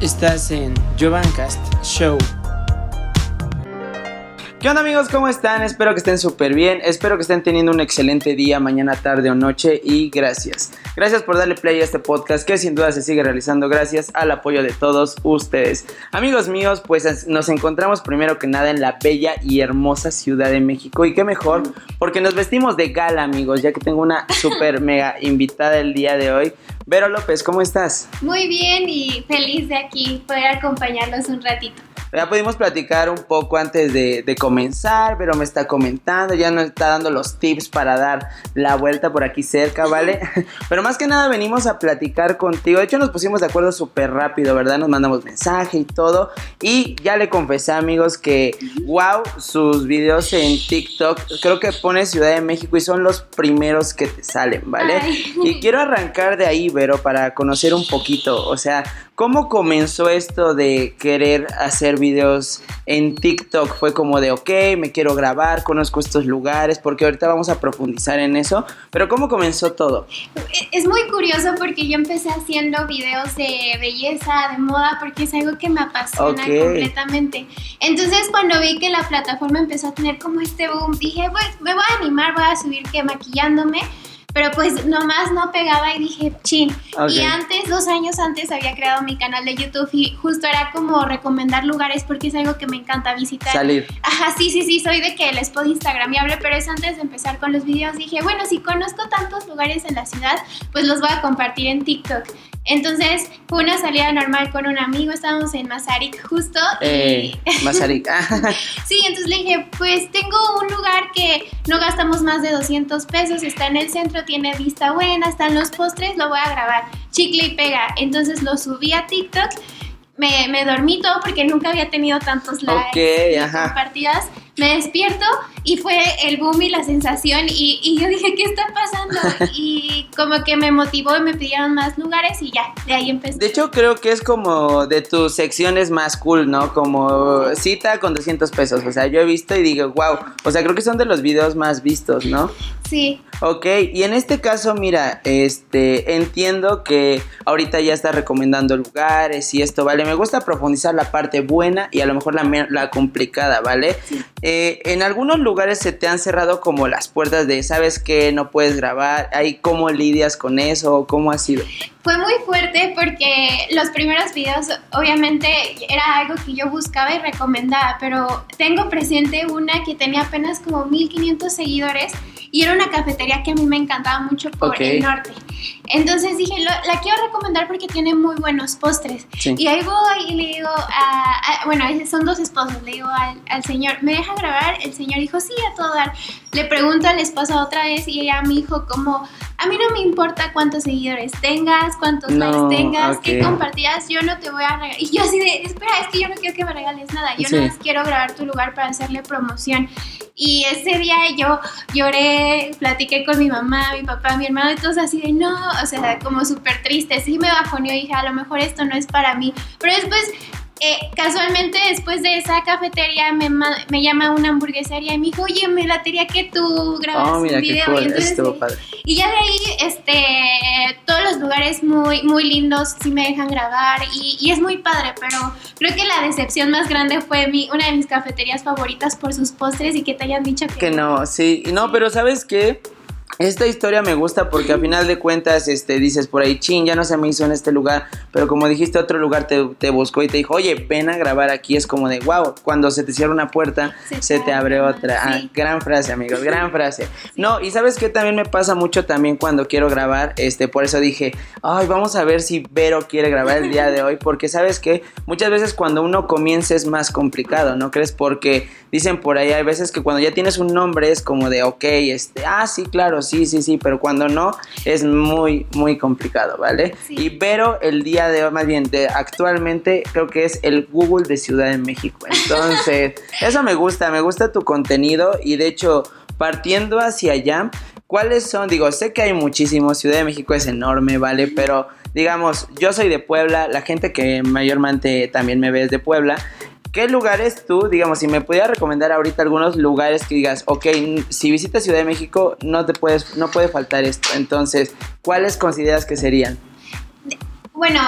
Estás en Jovancast Show. ¿Qué onda amigos? ¿Cómo están? Espero que estén súper bien. Espero que estén teniendo un excelente día, mañana, tarde o noche. Y gracias. Gracias por darle play a este podcast que sin duda se sigue realizando gracias al apoyo de todos ustedes. Amigos míos, pues nos encontramos primero que nada en la bella y hermosa Ciudad de México. Y qué mejor, porque nos vestimos de gala amigos, ya que tengo una súper mega invitada el día de hoy. Vero López, ¿cómo estás? Muy bien y feliz de aquí poder acompañarlos un ratito. Ya pudimos platicar un poco antes de, comenzar, pero me está comentando, ya nos está dando los tips para dar la vuelta por aquí cerca, ¿vale? pero más que nada venimos a platicar contigo. De hecho, nos pusimos de acuerdo súper rápido, ¿verdad? Nos mandamos mensaje y todo. Y ya le confesé, amigos, que wow, sus videos en TikTok, creo que pone Ciudad de México y son los primeros que te salen, ¿vale? Y quiero arrancar de ahí, Vero, para conocer un poquito, o sea, ¿Cómo comenzó esto de querer hacer videos en TikTok? Fue como de, ok, me quiero grabar, conozco estos lugares, porque ahorita vamos a profundizar en eso, pero ¿cómo comenzó todo? Es muy curioso porque yo empecé haciendo videos de belleza, de moda, porque es algo que me apasiona completamente. Entonces cuando vi que la plataforma empezó a tener como este boom, dije, pues me voy a animar, voy a subir que maquillándome pero pues nomás no pegaba y dije, chin. Y antes, dos años antes, había creado mi canal de YouTube y justo era como recomendar lugares porque es algo que me encanta visitar. Salir. Ajá, sí, sí, sí, soy de que les puedo Instagramable, pero es antes de empezar con los videos. Dije, bueno, si conozco tantos lugares en la ciudad, pues los voy a compartir en TikTok. Entonces fue una salida normal con un amigo, estábamos en Mazarik justo. Eh, Mazarik. sí, entonces le dije, pues tengo un lugar que no gastamos más de 200 pesos, está en el centro, tiene vista buena, están los postres, lo voy a grabar, chicle y pega. Entonces lo subí a TikTok, me, me dormí todo porque nunca había tenido tantos likes y compartidas me despierto y fue el boom y la sensación y, y, yo dije, ¿qué está pasando? Y como que me motivó y me pidieron más lugares y ya, de ahí empecé. De hecho, creo que es como de tus secciones más cool, ¿no? Como cita con 200 pesos. O sea, yo he visto y digo, wow. O sea, creo que son de los videos más vistos, ¿no? Sí. Ok, y en este caso, mira, este, entiendo que ahorita ya estás recomendando lugares y esto, ¿vale? Me gusta profundizar la parte buena y a lo mejor la, la complicada, ¿vale? Sí. Eh, en algunos lugares se te han cerrado como las puertas de, ¿sabes que No puedes grabar. ¿Ahí cómo lidias con eso? ¿Cómo ha sido? Fue muy fuerte porque los primeros videos obviamente era algo que yo buscaba y recomendaba, pero tengo presente una que tenía apenas como 1500 seguidores y era una cafetería que a mí me encantaba mucho por el norte. Entonces dije, la quiero recomendar porque tiene muy buenos postres. Y ahí voy y le digo, a, bueno, son dos esposos, le digo al, al, señor, ¿me deja grabar? El señor dijo, sí, a todo dar. Le pregunto al esposo otra vez y ella me dijo como, a mí no me importa cuántos seguidores tengas, cuántos likes tengas, qué compartidas, yo no te voy a regalar. Y yo así de, espera, es que yo no quiero que me regales nada, yo no quiero grabar tu lugar para hacerle promoción. Y ese día yo lloré, platiqué con mi mamá, mi papá, mi hermano, y todos así de no, o sea, como súper triste. Sí me bajoneó y dije, a lo mejor esto no es para mí. Pero después eh, casualmente después de esa cafetería me, me, llama una hamburguesería y me dijo, oye, me latería que tú grabas oh, un video. y, entonces, y ya de ahí, este, todos los lugares muy, muy lindos sí me dejan grabar y, y, es muy padre, pero creo que la decepción más grande fue mi, una de mis cafeterías favoritas por sus postres y que te hayan dicho que... Que no, sí, no, pero ¿sabes qué? Esta historia me gusta porque a final de cuentas este, dices por ahí, chin, ya no se me hizo en este lugar, pero como dijiste otro lugar te, te buscó y te dijo, oye, ven a grabar aquí, es como de, wow, cuando se te cierra una puerta, se, te abre otra. Ah, gran frase, amigos, gran frase. No, y sabes que también me pasa mucho también cuando quiero grabar, este, por eso dije, ay, vamos a ver si Vero quiere grabar el día de hoy, porque sabes que muchas veces cuando uno comienza es más complicado, ¿no crees? Porque dicen por ahí, hay veces que cuando ya tienes un nombre es como de, ok, este, ah, sí, claro, sí, sí, sí, pero cuando no es muy, muy complicado, ¿vale? Y Vero el día de hoy, más bien, de, actualmente creo que es el Google de Ciudad de México. Entonces, eso me gusta, me gusta tu contenido y de hecho, partiendo hacia allá, ¿cuáles son? Digo, sé que hay muchísimos, Ciudad de México es enorme, ¿vale? Pero digamos, yo soy de Puebla, la gente que mayormente también me ve es de Puebla. ¿Qué lugares tú, digamos, si me pudieras recomendar ahorita algunos lugares que digas, ok, si visitas Ciudad de México no te puedes, no puede faltar esto. Entonces, ¿cuáles consideras que serían? Bueno,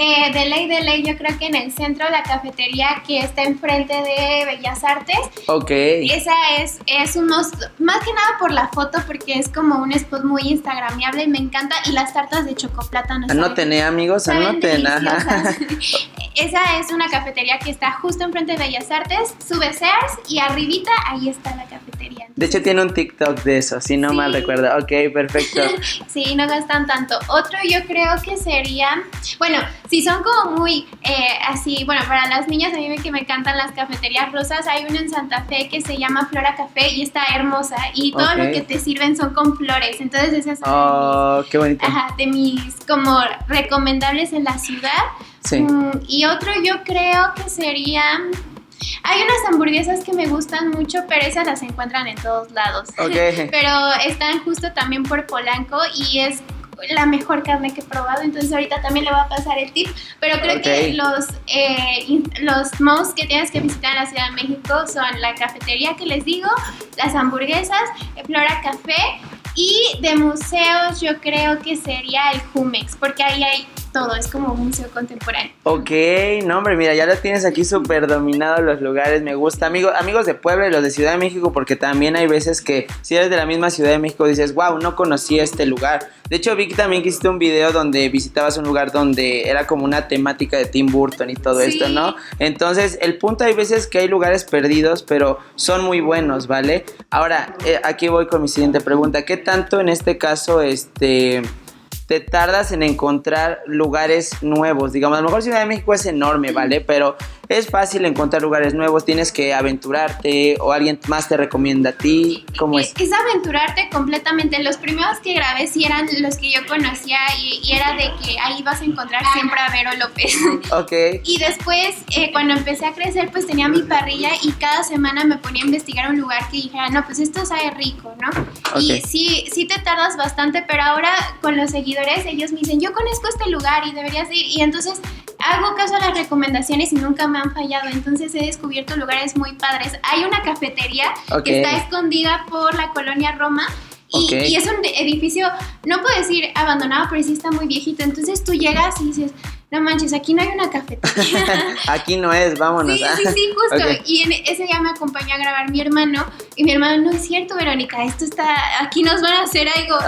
Eh, de ley, de ley, yo creo que en el centro, la cafetería que está enfrente de Bellas Artes. Ok. Esa es, es unos, más que nada por la foto, porque es como un spot muy instagramiable y me encanta. Y las tartas de chocoplátano. Anoten, eh, amigos, saben anoten. Ajá. Esa es una cafetería que está justo enfrente de Bellas Artes. Sube Sears y arribita ahí está la cafetería. De hecho, tiene un TikTok de eso, si no Sí. mal recuerdo. Ok, perfecto. Sí, no gastan tanto. Otro yo creo que sería, bueno, si son como muy eh, así, bueno, para las niñas a mí me, que me encantan las cafeterías rosas, hay una en Santa Fe que se llama Flora Café y está hermosa y todo lo que te sirven son con flores, entonces esas son Oh, qué de, bonito. mis, ajá, de mis como recomendables en la ciudad. Sí. Mm, y otro yo creo que sería... Hay unas hamburguesas que me gustan mucho, pero esas las encuentran en todos lados. Ok. Pero están justo también por Polanco y es la mejor carne que he probado, entonces ahorita también le voy a pasar el tip, pero creo que los, eh, los most que tienes que visitar en la Ciudad de México son la cafetería que les digo, las hamburguesas, Flora Café y de museos yo creo que sería el Jumex, porque ahí hay todo, es como un museo contemporáneo. Ok, no hombre, mira, ya lo tienes aquí súper dominado los lugares, me gusta. Amigo, amigos de Puebla y los de Ciudad de México, porque también hay veces que si eres de la misma Ciudad de México dices, wow, no conocía este lugar. De hecho, vi que también que hiciste un video donde visitabas un lugar donde era como una temática de Tim Burton y todo Sí. esto, ¿no? Entonces, el punto hay veces que hay lugares perdidos, pero son muy buenos, ¿vale? Ahora, eh, aquí voy con mi siguiente pregunta. ¿Qué tanto en este caso, este te tardas en encontrar lugares nuevos. Digamos, a lo mejor Ciudad de México es enorme, ¿vale? Pero es fácil encontrar lugares nuevos, tienes que aventurarte o alguien más te recomienda a ti. ¿Cómo es? Es aventurarte completamente. Los primeros que grabé sí eran los que yo conocía y, y era de que ahí vas a encontrar siempre a Vero López. Ok, Y después, eh, cuando empecé a crecer, pues tenía mi parrilla y cada semana me ponía a investigar un lugar que dijera, no, pues esto sabe rico, ¿no? Y Ok. sí, sí te tardas bastante, pero ahora con los seguidores, ellos me dicen, yo conozco este lugar y deberías ir. Y entonces hago caso a las recomendaciones y nunca me han fallado. Entonces he descubierto lugares muy padres. Hay una cafetería Ok. que está escondida por la colonia Roma. Y, Ok. y es un edificio, no puedo decir abandonado, pero sí está muy viejito. Entonces tú llegas y dices, no manches, aquí no hay una cafetería. aquí no es, vámonos. Sí, sí, sí, justo. Ok. Y en ese día me acompañó a grabar mi hermano. Y mi hermano, no es cierto, Verónica, esto está, aquí nos van a hacer algo.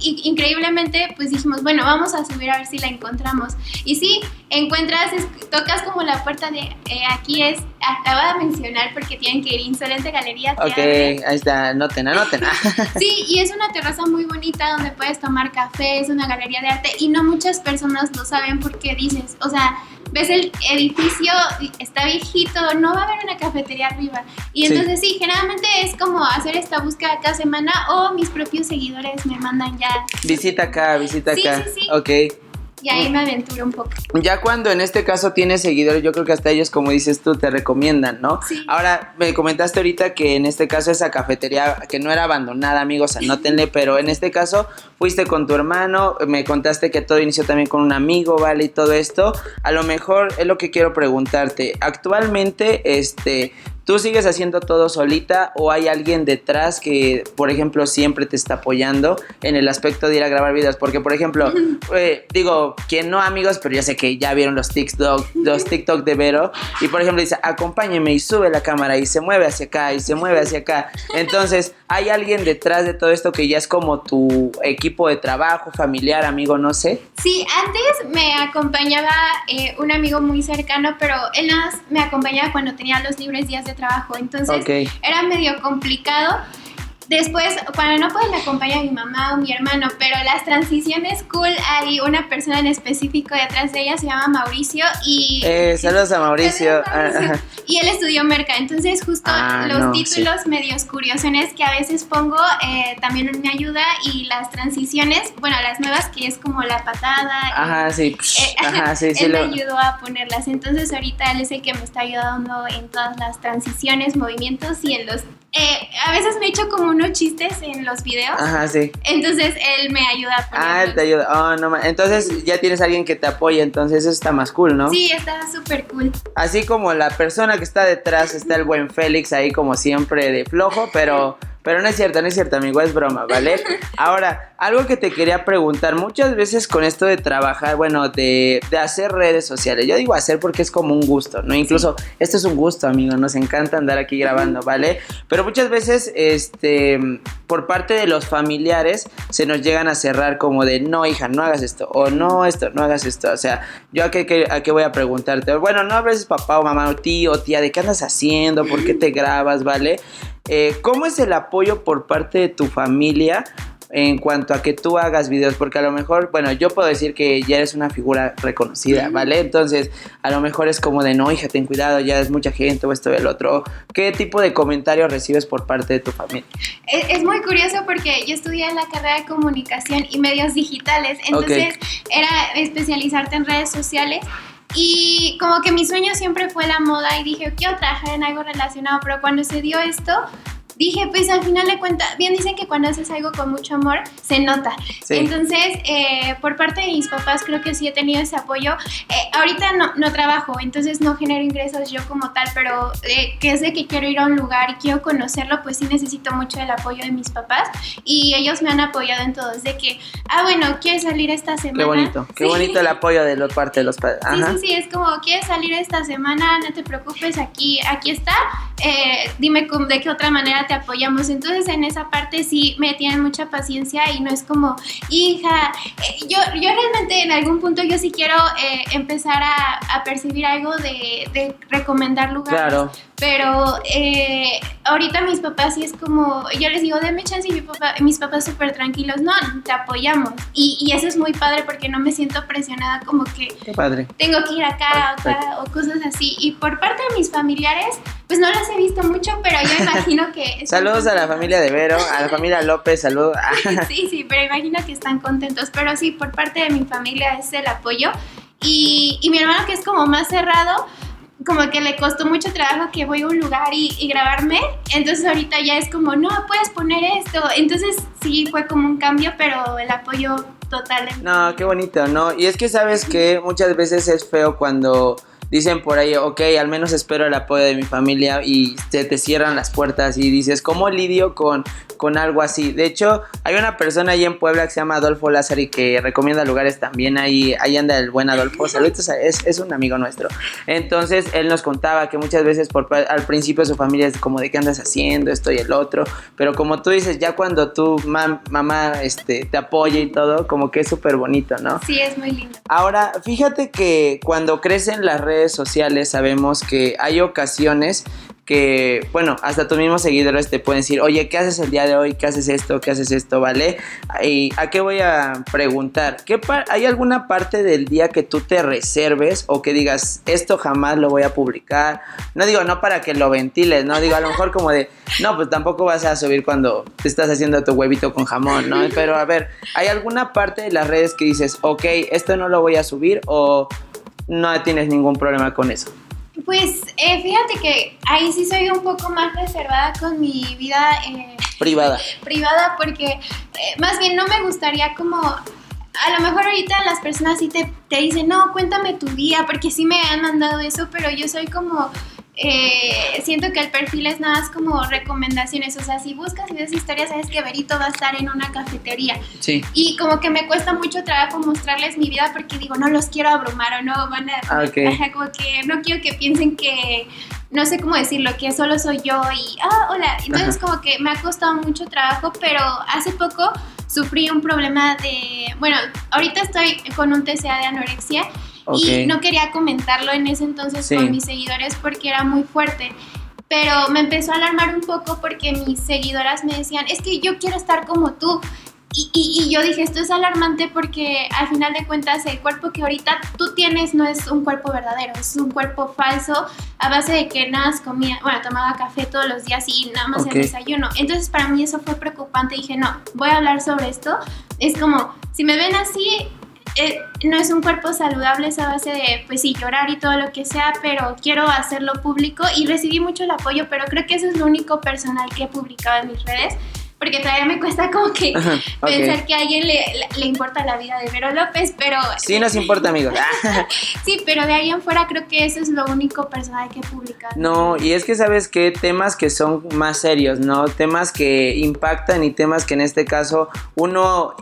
Y, y increíblemente, pues dijimos, bueno, vamos a subir a ver si la encontramos. Y sí, encuentras, tocas como la puerta de, eh, aquí es, acaba de mencionar porque tienen que ir, Insolente Galería. Ok, abre. ahí está, anoten, anoten. Sí, y es una terraza muy bonita donde puedes tomar café, es una galería de arte y no muchas personas lo saben porque dices, o sea, ves el edificio, está viejito, no va a haber una cafetería arriba. Y Sí. entonces sí, generalmente es como hacer esta búsqueda cada semana o mis propios seguidores me mandan ya visita acá, visita Sí, acá. sí, sí. Ok. Y ahí me aventuro un poco. Ya cuando en este caso tienes seguidores, yo creo que hasta ellos, como dices tú, te recomiendan, ¿no? Sí. Ahora, me comentaste ahorita que en este caso esa cafetería, que no era abandonada, amigos, anótenle, pero en este caso fuiste con tu hermano, me contaste que todo inició también con un amigo, ¿vale? Y todo esto. A lo mejor es lo que quiero preguntarte. Actualmente, este, ¿Tú sigues haciendo todo solita o hay alguien detrás que, por ejemplo, siempre te está apoyando en el aspecto de ir a grabar videos? Porque, por ejemplo, eh, digo, quien no amigos, pero yo sé que ya vieron los TikTok, los TikTok de Vero y, por ejemplo, dice, acompáñeme y sube la cámara y se mueve hacia acá y se mueve hacia acá. Entonces, hay alguien detrás de todo esto que ya es como tu equipo de trabajo, familiar, amigo, no sé. Sí, antes me acompañaba eh, un amigo muy cercano, pero él más me acompañaba cuando tenía los libres días de trabajo. Entonces era medio complicado. Después, cuando no pueden, me acompaña mi mamá o mi hermano, pero las transiciones cool, hay una persona en específico detrás de ella, se llama Mauricio y... Eh, saludos a Mauricio. Saludos, Mauricio. Ajá. Y él estudió merca, entonces justo Ah, los no, títulos medios curiosones que a veces pongo eh, también me ayuda y las transiciones, bueno, las nuevas que es como la patada. y- Ajá, sí. eh, Ajá, sí, sí. él lo- me ayudó a ponerlas, entonces ahorita él es el que me está ayudando en todas las transiciones, movimientos y en los... eh, a veces me echo como unos chistes en los videos, Ajá, sí. entonces él me ayuda. Ah, él te ayuda. Oh, no Entonces ya tienes a alguien que te apoya, entonces eso está más cool, ¿no? Sí, está súper cool. Así como la persona que está detrás está el buen Félix ahí como siempre de flojo, pero Pero no es cierto, no es cierto, amigo, es broma, ¿vale? Ahora, algo que te quería preguntar, muchas veces con esto de trabajar, bueno, de, de hacer redes sociales, yo digo hacer porque es como un gusto, ¿no? Incluso, esto es un gusto, amigo, nos encanta andar aquí grabando, ¿vale? Pero muchas veces, este, por parte de los familiares, se nos llegan a cerrar como de, no, hija, no hagas esto, o no, esto, no hagas esto, o sea, yo a qué, a qué voy a preguntarte, bueno, no a veces papá o mamá o tío o tía, ¿de qué andas haciendo? ¿Por qué te grabas, ¿vale? Eh, ¿Cómo es el apoyo por parte de tu familia en cuanto a que tú hagas videos? Porque a lo mejor, bueno, yo puedo decir que ya eres una figura reconocida, ¿vale? Entonces, a lo mejor es como de, no, hija, ten cuidado, ya es mucha gente o esto y el otro. ¿Qué tipo de comentarios recibes por parte de tu familia? Es, muy curioso porque yo estudié la carrera de comunicación y medios digitales, entonces era especializarte en redes sociales. Y como que mi sueño siempre fue la moda y dije, quiero trabajar en algo relacionado, pero cuando se dio esto, dije, pues al final de cuentas, bien dicen que cuando haces algo con mucho amor, se nota. Entonces, eh, por parte de mis papás, creo que sí he tenido ese apoyo. Eh, ahorita no, no, trabajo, entonces no genero ingresos yo como tal, pero eh, que es de que quiero ir a un lugar y quiero conocerlo, pues sí necesito mucho el apoyo de mis papás. Y ellos me han apoyado en todo, de que, ah, bueno, ¿quieres salir esta semana? Qué bonito, qué bonito el apoyo de la parte de los padres. Sí, sí, sí, es como, ¿quieres salir esta semana? No te preocupes, aquí, aquí está. dime de qué otra manera te apoyamos. Entonces en esa parte sí me tienen mucha paciencia y no es como, hija, eh, yo, yo realmente en algún punto yo sí quiero eh, empezar a, a, percibir algo de, de recomendar lugares. Claro. Pero eh, ahorita mis papás sí es como, yo les digo, deme chance y mi papá, mis papás súper tranquilos, no, te apoyamos. Y, y, eso es muy padre porque no me siento presionada como que padre. tengo que ir acá o acá o cosas así. Y por parte de mis familiares, pues no las he visto mucho, pero yo imagino que... saludos a la familia de Vero, a la familia López, saludos. sí, sí, pero imagino que están contentos. Pero sí, por parte de mi familia es el apoyo. Y, y mi hermano que es como más cerrado, como que le costó mucho trabajo que voy a un lugar y, grabarme. Entonces ahorita ya es como, no, puedes poner esto. Entonces sí fue como un cambio, pero el apoyo total. No, qué bonito, ¿no? Y es que sabes que muchas veces es feo cuando dicen por ahí, ok, al menos espero el apoyo de mi familia y se te cierran las puertas y dices, ¿cómo lidio con, con algo así? De hecho, hay una persona ahí en Puebla que se llama Adolfo Lázaro y que recomienda lugares también, ahí, ahí anda el buen Adolfo, saludos, es, es un amigo nuestro. Entonces, él nos contaba que muchas veces por, al principio su familia es como de qué andas haciendo, esto y el otro, pero como tú dices, ya cuando tu mamá este, te apoya y todo, como que es súper bonito, ¿no? Sí, es muy lindo. Ahora, fíjate que cuando crecen las redes sociales sabemos que hay ocasiones que, bueno, hasta tus mismos seguidores te pueden decir, oye, ¿qué haces el día de hoy? ¿Qué haces esto? ¿Qué haces esto? ¿Vale? ¿Y a qué voy a preguntar? ¿Qué ¿Hay alguna parte del día que tú te reserves o que digas, esto jamás lo voy a publicar? No digo, no para que lo ventiles, no digo, a lo mejor como de, no, pues tampoco vas a subir cuando te estás haciendo tu huevito con jamón, ¿no? Pero a ver, ¿hay alguna parte de las redes que dices, ok, esto no lo voy a subir o no tienes ningún problema con eso? Pues eh, fíjate que ahí sí soy un poco más reservada con mi vida eh, privada. Privada porque eh, más bien no me gustaría como a lo mejor ahorita las personas sí te, te, dicen, no, cuéntame tu día, porque sí me han mandado eso, pero yo soy como, eh, siento que el perfil es nada más como recomendaciones. O sea, si buscas ves historias, sabes que Berito va a estar en una cafetería. Sí. Y como que me cuesta mucho trabajo mostrarles mi vida porque digo, no los quiero abrumar o no van a. Ah, como que no quiero que piensen que. No sé cómo decirlo, que solo soy yo y. Ah, hola. Entonces, como que me ha costado mucho trabajo, pero hace poco sufrí un problema de. Bueno, ahorita estoy con un TCA de anorexia y no quería comentarlo en ese entonces con mis seguidores porque era muy fuerte. Pero me empezó a alarmar un poco porque mis seguidoras me decían, es que yo quiero estar como tú. Y, y, yo dije, esto es alarmante porque al final de cuentas el cuerpo que ahorita tú tienes no es un cuerpo verdadero, es un cuerpo falso a base de que nada más comía, bueno, tomaba café todos los días y nada más el desayuno. Entonces para mí eso fue preocupante. Dije, no, voy a hablar sobre esto. Es como, si me ven así, eh, no es un cuerpo saludable esa base de, pues sí, llorar y todo lo que sea, pero quiero hacerlo público y recibí mucho el apoyo, pero creo que eso es lo único personal que he publicado en mis redes. porque todavía me cuesta como que pensar que a alguien le, le, importa la vida de Vero López, pero... Sí nos importa, amigos. sí, pero de ahí en fuera creo que eso es lo único personal que he publicado. No, y es que sabes que temas que son más serios, ¿no? Temas que impactan y temas que en este caso uno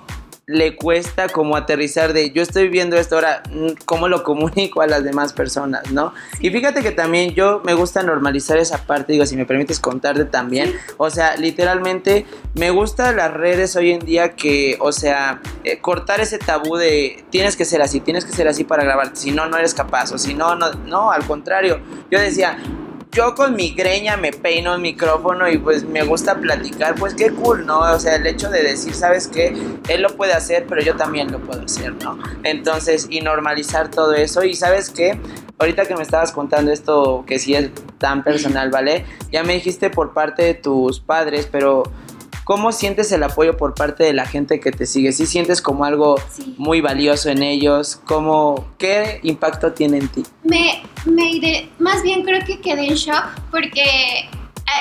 le cuesta como aterrizar de yo estoy viendo esto ahora, mm, ¿cómo lo comunico a las demás personas, no? Y fíjate que también yo me gusta normalizar esa parte, digo, si me permites contarte también, o sea, literalmente me gusta las redes hoy en día que, o sea, eh, cortar ese tabú de tienes que ser así, tienes que ser así para grabarte, si no, no eres capaz, o si no, no, no, al contrario, yo decía, yo con mi greña me peino el micrófono y pues me gusta platicar, pues qué cool, ¿no? O sea, el hecho de decir, ¿sabes qué? Él lo puede hacer, pero yo también lo puedo hacer, ¿no? Entonces, y normalizar todo eso. Y ¿sabes qué? Ahorita que me estabas contando esto, que sí es tan personal, ¿vale? Ya me dijiste por parte de tus padres, pero ¿Cómo sientes el apoyo por parte de la gente que te sigue? ¿Sí sientes como algo muy valioso en ellos? ¿Cómo, ¿Qué impacto tiene en ti? Me, me más bien creo que quedé en shock porque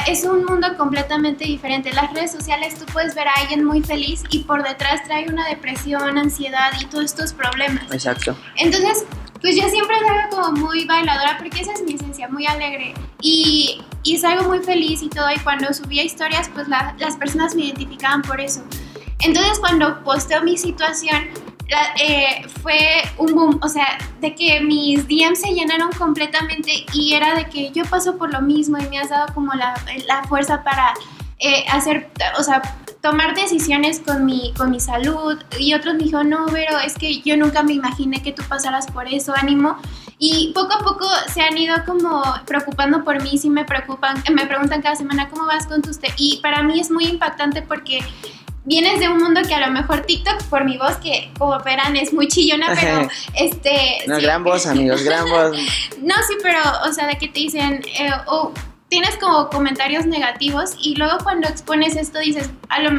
es un mundo completamente diferente. Las redes sociales tú puedes ver a alguien muy feliz y por detrás trae una depresión, ansiedad y todos estos problemas. Exacto. Entonces, pues yo siempre salgo como muy bailadora porque esa es mi esencia, muy alegre. Y, y salgo muy feliz y todo. Y cuando subía historias, pues las personas me identificaban por eso. Entonces cuando posteo mi situación, eh, fue un boom, o sea, de que mis DMs se llenaron completamente y era de que yo paso por lo mismo y me has dado como la, la fuerza para eh, hacer, o sea, tomar decisiones con mi, con mi salud. Y otros me dijeron, no, pero es que yo nunca me imaginé que tú pasaras por eso, ánimo. Y poco a poco se han ido como preocupando por mí, sí me preocupan, me preguntan cada semana cómo vas con tu usted. Y para mí es muy impactante porque vienes de un mundo que a lo mejor TikTok por mi voz que como verán es muy chillona, pero este... No, gran voz amigos, gran voz. no, sí, pero o sea, de que te dicen, eh, oh, tienes como comentarios negativos y luego cuando expones esto dices,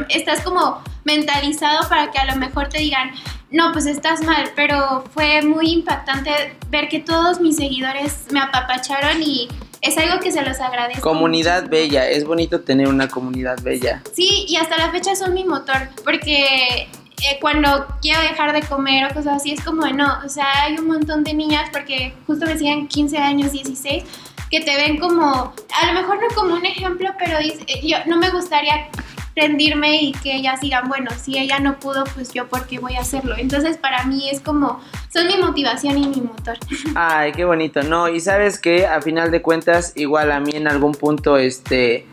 estás como mentalizado para que a lo mejor te digan, no, pues estás mal, pero fue muy impactante ver que todos mis seguidores me apapacharon y es algo que se los agradezco. Comunidad bella, es bonito tener una comunidad bella. Sí, y hasta la fecha son mi motor, porque eh, cuando quiero dejar de comer o cosas así, es como no, o sea, hay un montón de niñas, porque justo me siguen 15 años, 16, que te ven como, a lo mejor no como un ejemplo, pero eh, yo no me gustaría rendirme y que ellas digan, bueno, si ella no pudo, pues yo por qué voy a hacerlo. Entonces para mí es como, son mi motivación y mi motor. Ay, qué bonito, ¿no? Y sabes que a final de cuentas, igual a mí en algún punto, este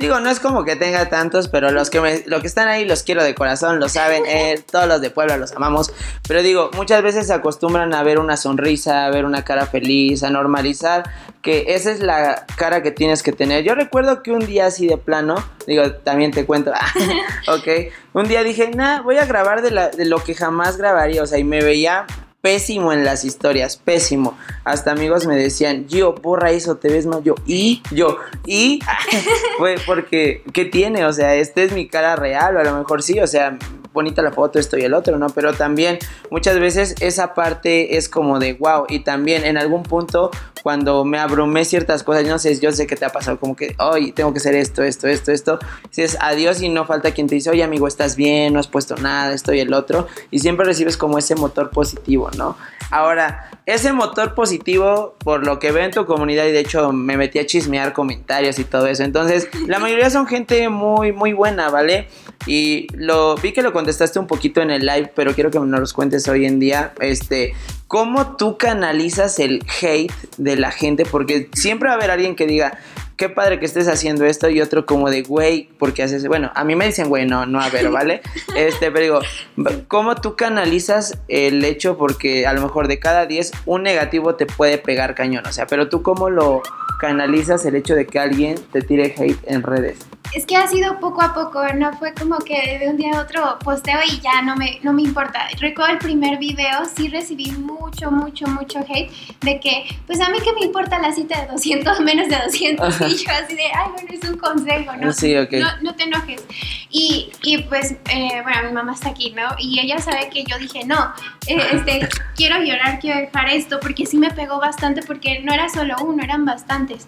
Digo, no es como que tenga tantos, pero los que, me, que están ahí los quiero de corazón, lo saben, eh, todos los de Puebla los amamos. Pero digo, muchas veces se acostumbran a ver una sonrisa, a ver una cara feliz, a normalizar que esa es la cara que tienes que tener. Yo recuerdo que un día así de plano, digo, también te cuento, ok, un día dije, nah, voy a grabar de, la, de lo que jamás grabaría, o sea, y me veía pésimo en las historias, pésimo. Hasta amigos me decían, yo, borra eso, te ves mal. Yo, y yo, y fue porque, ¿qué tiene? O sea, esta es mi cara real, o a lo mejor sí, o sea, bonita la foto, esto y el otro, ¿no? Pero también muchas veces esa parte es como de wow. Y también en algún punto, cuando me abrumé ciertas cosas, no sé, yo sé que te ha pasado como que, hoy tengo que hacer esto, esto, esto, esto. Dices adiós y no falta quien te dice, oye, amigo, estás bien, no has puesto nada, esto y el otro. Y siempre recibes como ese motor positivo, ¿no? Ahora, ese motor positivo, por lo que veo en tu comunidad, y de hecho me metí a chismear comentarios y todo eso. Entonces, la mayoría son gente muy, muy buena, ¿vale? Y lo vi que lo contestaste un poquito en el live, pero quiero que nos los cuentes hoy en día. Este, ¿cómo tú canalizas el hate de la gente? Porque siempre va a haber alguien que diga, qué padre que estés haciendo esto y otro como de, güey, porque haces, bueno, a mí me dicen, güey, no, no, a ver, ¿vale? Este, pero digo, ¿cómo tú canalizas el hecho? Porque a lo mejor de cada 10, un negativo te puede pegar cañón, o sea, pero tú cómo lo canalizas el hecho de que alguien te tire hate en redes? Es que ha sido poco a poco, no fue como que de un día a otro posteo y ya no me, no me importa. Recuerdo el primer video, sí recibí mucho, mucho, mucho hate de que, pues a mí que me importa la cita de 200, menos de 200. Y yo así de, ay, bueno, es un consejo, ¿no? Sí, okay. no, no, te enojes. Y, y pues, eh, bueno, mi mamá está aquí, ¿no? Y ella sabe que yo dije, no, eh, este, quiero llorar, quiero dejar esto, porque sí me pegó bastante, porque no era solo uno, eran bastantes.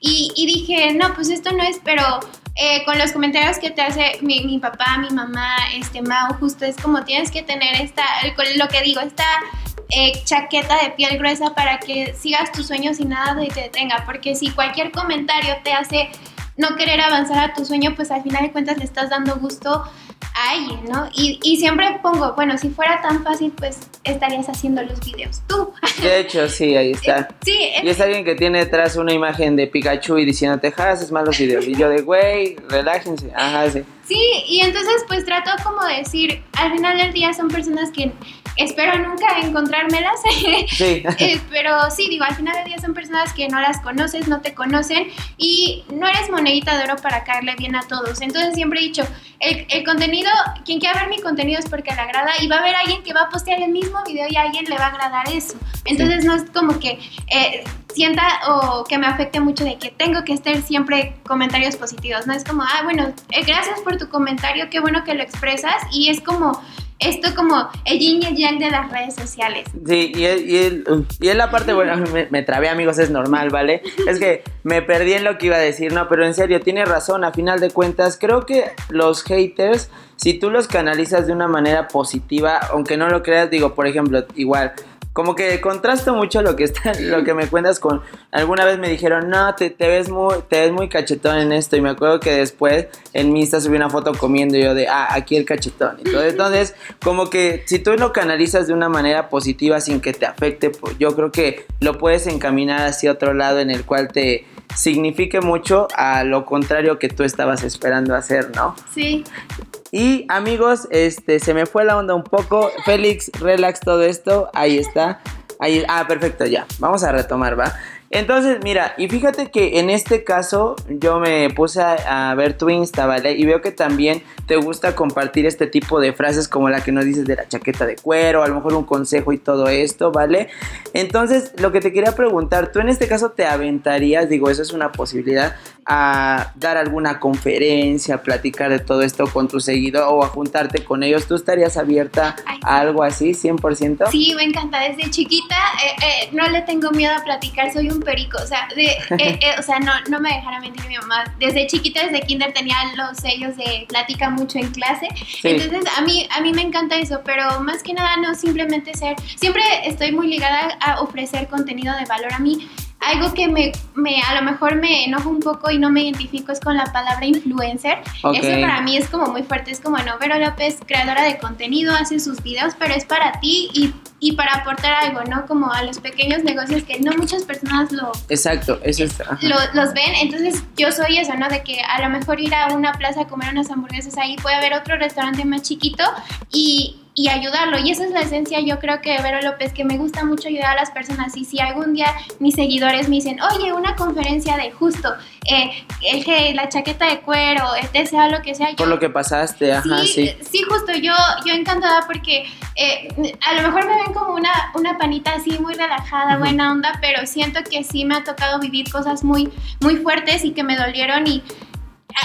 Y, y dije, no, pues esto no es, pero eh, con los comentarios que te hace mi, papá, mi mamá, este Mau, justo es como tienes que tener esta, lo que digo, esta eh, chaqueta de piel gruesa para que sigas tus sueños y nada te detenga, porque si cualquier comentario te hace no querer avanzar a tu sueño, pues al final de cuentas le estás dando gusto a alguien, ¿no? Y, y siempre pongo, bueno, si fuera tan fácil, pues estarías haciendo los videos tú. De hecho, sí, ahí está. Sí. Y es alguien que tiene detrás una imagen de Pikachu y diciéndote, ja, haces malos videos. Y yo de, güey, relájense. Ajá, sí. Sí, y entonces pues trato como de decir, al final del día son personas que espero nunca encontrármelas, sí. Eh, pero sí, digo, al final del día son personas que no las conoces, no te conocen y no eres monedita de oro para caerle bien a todos. Entonces siempre he dicho, el, el contenido, quien quiera ver mi contenido es porque le agrada y va a haber alguien que va a postear el mismo video y a alguien le va a agradar eso. Entonces no es como que eh, sienta o que me afecte mucho de que tengo que estar siempre comentarios positivos, no es como, ah, bueno, eh, gracias por tu comentario, qué bueno que lo expresas y es como esto como el yin y el yang de las redes sociales. Sí, y, y, y la parte, bueno, me, me, trabé amigos, es normal, ¿vale? Es que me perdí en lo que iba a decir, no, pero en serio, tiene razón, a final de cuentas, creo que los haters, si tú los canalizas de una manera positiva, aunque no lo creas, digo, por ejemplo, igual, como que contrasto mucho lo que está, lo que me cuentas con alguna vez me dijeron, "No, te, te, ves muy te ves muy cachetón en esto." Y me acuerdo que después en mi Insta subí una foto comiendo y yo de, "Ah, aquí el cachetón." Entonces, como que si tú lo canalizas de una manera positiva sin que te afecte, pues yo creo que lo puedes encaminar hacia otro lado en el cual te signifique mucho a lo contrario que tú estabas esperando hacer, ¿no? Sí. Y amigos, este se me fue la onda un poco. Félix, relax todo esto. Ahí está. Ahí, ah, perfecto, ya. Vamos a retomar, ¿va? Entonces, mira, y fíjate que en este caso yo me puse a, a, ver tu Insta, ¿vale? Y veo que también te gusta compartir este tipo de frases como la que nos dices de la chaqueta de cuero, a lo mejor un consejo y todo esto, ¿vale? Entonces, lo que te quería preguntar, tú en este caso te aventarías, digo, eso es una posibilidad, a dar alguna conferencia, a platicar de todo esto con tu seguidor o a juntarte con ellos. ¿Tú estarías abierta Ay, a algo así, 100%? Sí, me encanta. Desde chiquita eh, eh, no le tengo miedo a platicar, soy un perico. O sea, de, eh, eh, o sea no, no me dejará mentir mi mamá. Desde chiquita, desde kinder, tenía los sellos de plática mucho en clase. Sí. Entonces, a mí, a mí me encanta eso, pero más que nada no simplemente ser... Siempre estoy muy ligada a ofrecer contenido de valor a mí algo que me, me, a lo mejor me enoja un poco y no me identifico es con la palabra influencer. Ok. Eso para mí es como muy fuerte. Es como, no, Vero López, creadora de contenido, hace sus videos, pero es para ti y, y para aportar algo, ¿no? Como a los pequeños negocios que no muchas personas lo, Exacto, eso es. lo- los ven. Entonces yo soy eso, ¿no? De que a lo mejor ir a una plaza a comer unas hamburguesas ahí puede haber otro restaurante más chiquito y, y ayudarlo. Y esa es la esencia, yo creo que de Vero López, que me gusta mucho ayudar a las personas. Y si algún día mis seguidores me dicen, oye, una conferencia de justo, eh, el que la chaqueta de cuero, este sea lo que sea, yo, Por lo que pasaste, ajá, sí. sí, justo, yo, yo encantada porque eh, a lo mejor me ven como una, una panita así muy relajada, buena onda, pero siento que sí me ha tocado vivir cosas muy, muy fuertes y que me dolieron y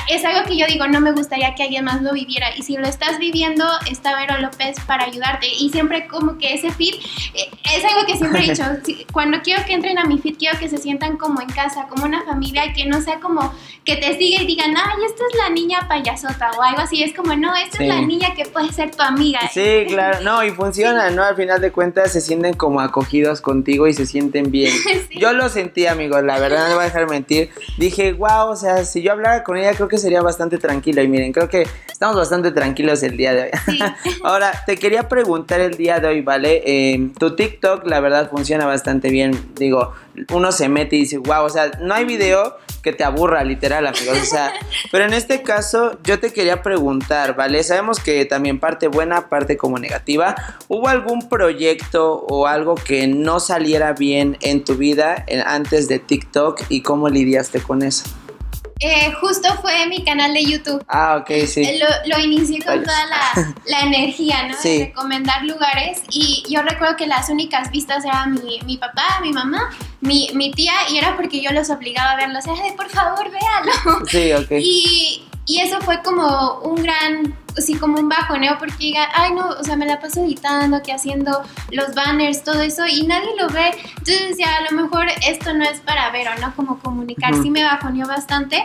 es algo que yo digo, no me gustaría que alguien más lo viviera. Y si lo estás viviendo, está Vero López para ayudarte. Y siempre como que ese feed, eh, es algo que siempre he dicho, cuando quiero que entren a mi feed, quiero que se sientan como en casa, como una familia, y que no sea como que te siga y digan, ay, esta es la niña payasota o algo así. Es como, no, esta Sí. es la niña que puede ser tu amiga. Sí, claro, no, y funciona, ¿no? Al final de cuentas se sienten como acogidos contigo y se sienten bien. Sí. Yo lo sentí, amigos, la verdad no me voy a dejar mentir. Dije, wow, o sea, si yo hablara con ella creo que sería bastante tranquilo. Y miren, creo que estamos bastante tranquilos el día de hoy. Sí. Ahora, te quería preguntar el día de hoy, ¿vale? Eh, tu TikTok, la verdad, funciona bastante bien. Digo, uno se mete y dice, wow, o sea, no hay video que te aburra, literal, amigos. O sea, pero en este caso, yo te quería preguntar, ¿vale? Sabemos que también parte buena, parte como negativa. ¿Hubo algún proyecto o algo que no saliera bien en tu vida antes de TikTok y cómo lidiaste con eso? Eh, justo fue mi canal de YouTube. Ah, ok, sí. Eh, Lo, lo inicié con toda la, la energía, ¿no? Sí. De recomendar lugares. Y yo recuerdo que las únicas vistas eran mi, mi papá, mi mamá, mi, mi tía, y era porque yo los obligaba a verlos. Era de, por favor, véalo. Sí, ok. Y, y eso fue como un gran, sí, como un bajoneo, porque diga, ay, no, o sea, me la paso editando, que haciendo los banners, todo eso, y nadie lo ve. Entonces decía, a lo mejor esto no es para ver o no como comunicar. Sí me bajoneó bastante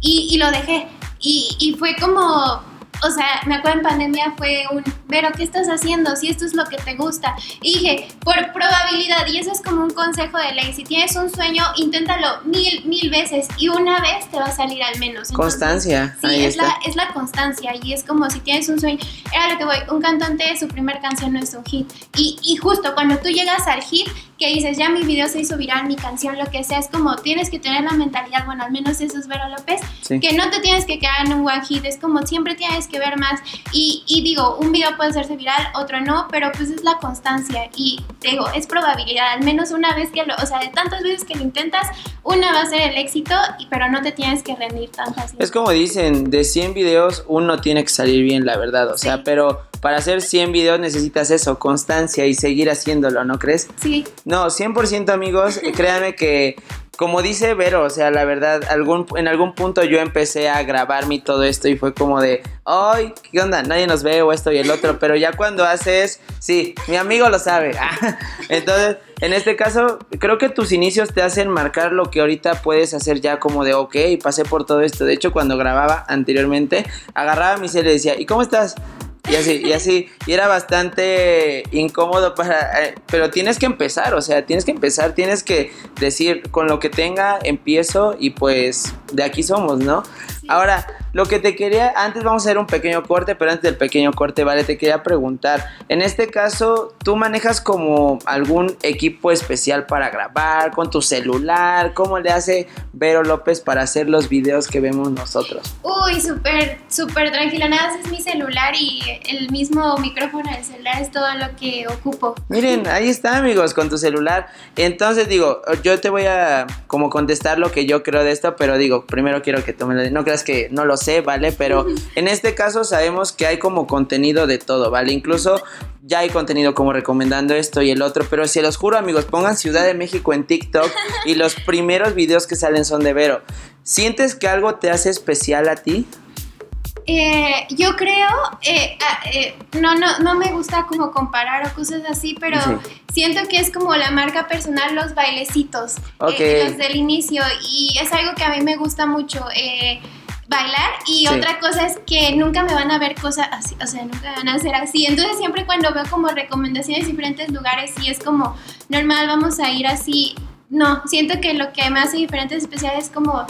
y, y lo dejé. Y, y fue como o sea, me acuerdo en pandemia fue un, pero ¿qué estás haciendo? Si esto es lo que te gusta. Y dije, por probabilidad, y eso es como un consejo de ley, si tienes un sueño, inténtalo mil, mil veces y una vez te va a salir al menos. constancia. Sí, es, La, es la constancia y es como si tienes un sueño, era lo que voy, un cantante, su primer canción no es un hit. Y, y justo cuando tú llegas al hit, que dices, ya mi video se hizo viral, mi canción, lo que sea, es como tienes que tener la mentalidad, bueno, al menos eso es Vero López, que no te tienes que quedar en un one hit, es como siempre tienes que ver más. Y, y, digo, un video puede hacerse viral, otro no, pero pues es la constancia y digo, es probabilidad, al menos una vez que lo, o sea, de tantas veces que lo intentas, una va a ser el éxito, pero no te tienes que rendir tan fácil. Es como dicen, de 100 videos uno tiene que salir bien, la verdad, o sea, pero para hacer 100 videos necesitas eso, constancia y seguir haciéndolo, ¿no crees? Sí. No, 100% amigos, créanme que como dice Vero, o sea, la verdad, algún, en algún punto yo empecé a grabarme todo esto y fue como de, ay, ¿qué onda? Nadie nos ve o esto y el otro, pero ya cuando haces, sí, mi amigo lo sabe. Entonces, en este caso, creo que tus inicios te hacen marcar lo que ahorita puedes hacer ya como de, ok, pasé por todo esto. De hecho, cuando grababa anteriormente, agarraba mi cel y decía, ¿y cómo estás? Y así, y así, y era bastante incómodo para, eh, pero tienes que empezar, o sea, tienes que empezar, tienes que decir, con lo que tenga, empiezo y pues de aquí somos, ¿no? Ahora, lo que te quería, antes vamos a hacer un pequeño corte, pero antes del pequeño corte, vale, te quería preguntar, en este caso, ¿tú manejas como algún equipo especial para grabar con tu celular? ¿Cómo le hace Vero López para hacer los videos que vemos nosotros? Uy, súper, súper tranquila, nada más es mi celular y el mismo micrófono del celular es todo lo que ocupo. Miren, ahí está amigos, con tu celular. Entonces digo, yo te voy a como contestar lo que yo creo de esto, pero digo, primero quiero que tú me lo... No creas que no lo sé, ¿vale? Pero en este caso sabemos que hay como contenido de todo, ¿vale? Incluso ya hay contenido como recomendando esto y el otro, pero si los juro amigos, pongan Ciudad de México en TikTok y los primeros videos que salen son de Vero. ¿Sientes que algo te hace especial a ti? Eh, yo creo, eh, ah, eh, no, no, no me gusta como comparar o cosas así, pero siento que es como la marca personal, los bailecitos, okay. los del inicio, y es algo que a mí me gusta mucho bailar y otra cosa es que nunca me van a ver cosas así, o sea, nunca van a hacer así. Entonces siempre cuando veo como recomendaciones de diferentes lugares, sí es como normal, vamos a ir así. No, siento que lo que me hace diferentes especiales es como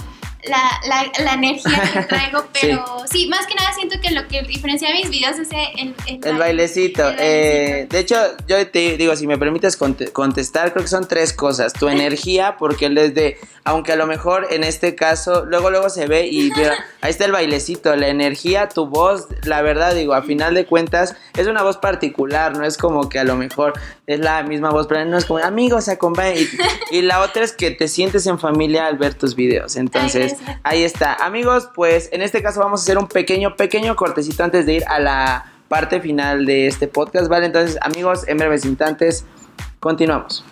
la, la, la, energía que traigo, pero sí. más que nada siento que lo que diferencia mis videos es el, el, bailecito. Eh, de hecho, yo te digo, si me permites contestar, creo que son tres cosas. Tu energía, porque él es de, aunque a lo mejor en este caso, luego luego se ve y ahí está el bailecito, la energía, tu voz, la verdad digo, a final de cuentas es una voz particular, no es como que a lo mejor es la misma voz, pero no es como amigos, Y, y la otra es que te sientes en familia al ver tus videos, entonces... Ahí está. Amigos, pues en este caso vamos a hacer un pequeño, pequeño cortecito antes de ir a la parte final de este podcast, ¿vale? Entonces, amigos, en instantes, continuamos.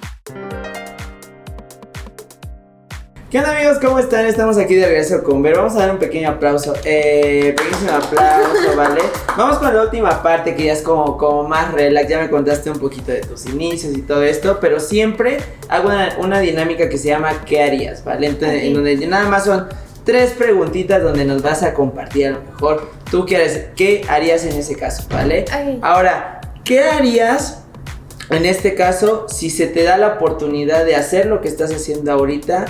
¿Qué onda amigos? ¿Cómo están? Estamos aquí de regreso con Ver. Vamos a dar un pequeño aplauso. Eh, pequeño aplauso, ¿vale? Vamos con la última parte que ya es como, como más relax. Ya me contaste un poquito de tus inicios y todo esto. Pero siempre hago una, dinámica que se llama ¿Qué harías? ¿Vale? Entonces, En donde nada más son tres preguntitas donde nos vas a compartir a lo mejor tú qué, qué harías en ese caso, ¿vale? Ahora, ¿qué harías en este caso si se te da la oportunidad de hacer lo que estás haciendo ahorita?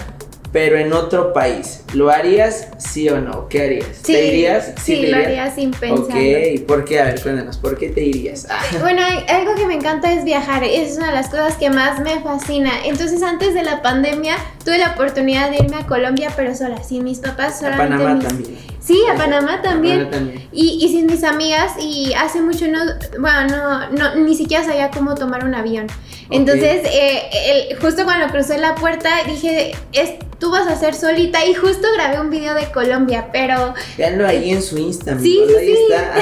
Pero en otro país. ¿Lo harías sí o no? ¿Qué harías? Sí, ¿Te irías? Sí, lo haría sin pensar. Ok, ¿por qué? A ver, cuéntanos, ¿por qué te irías? Ah. Bueno, algo que me encanta es viajar, es una de las cosas que más me fascina. Entonces, antes de la pandemia, tuve la oportunidad de irme a Colombia, pero sola, sin mis papás, solamente A Panamá también. Sí, a Panamá también. Y, y, sin mis amigas, y hace mucho no, bueno, no, no, ni siquiera sabía cómo tomar un avión. Entonces, eh, justo cuando crucé la puerta, dije, es, tú vas a ser solita y justo grabé un video de Colombia, pero... Veanlo ahí en su Instagram. Sí, sí, ahí Está.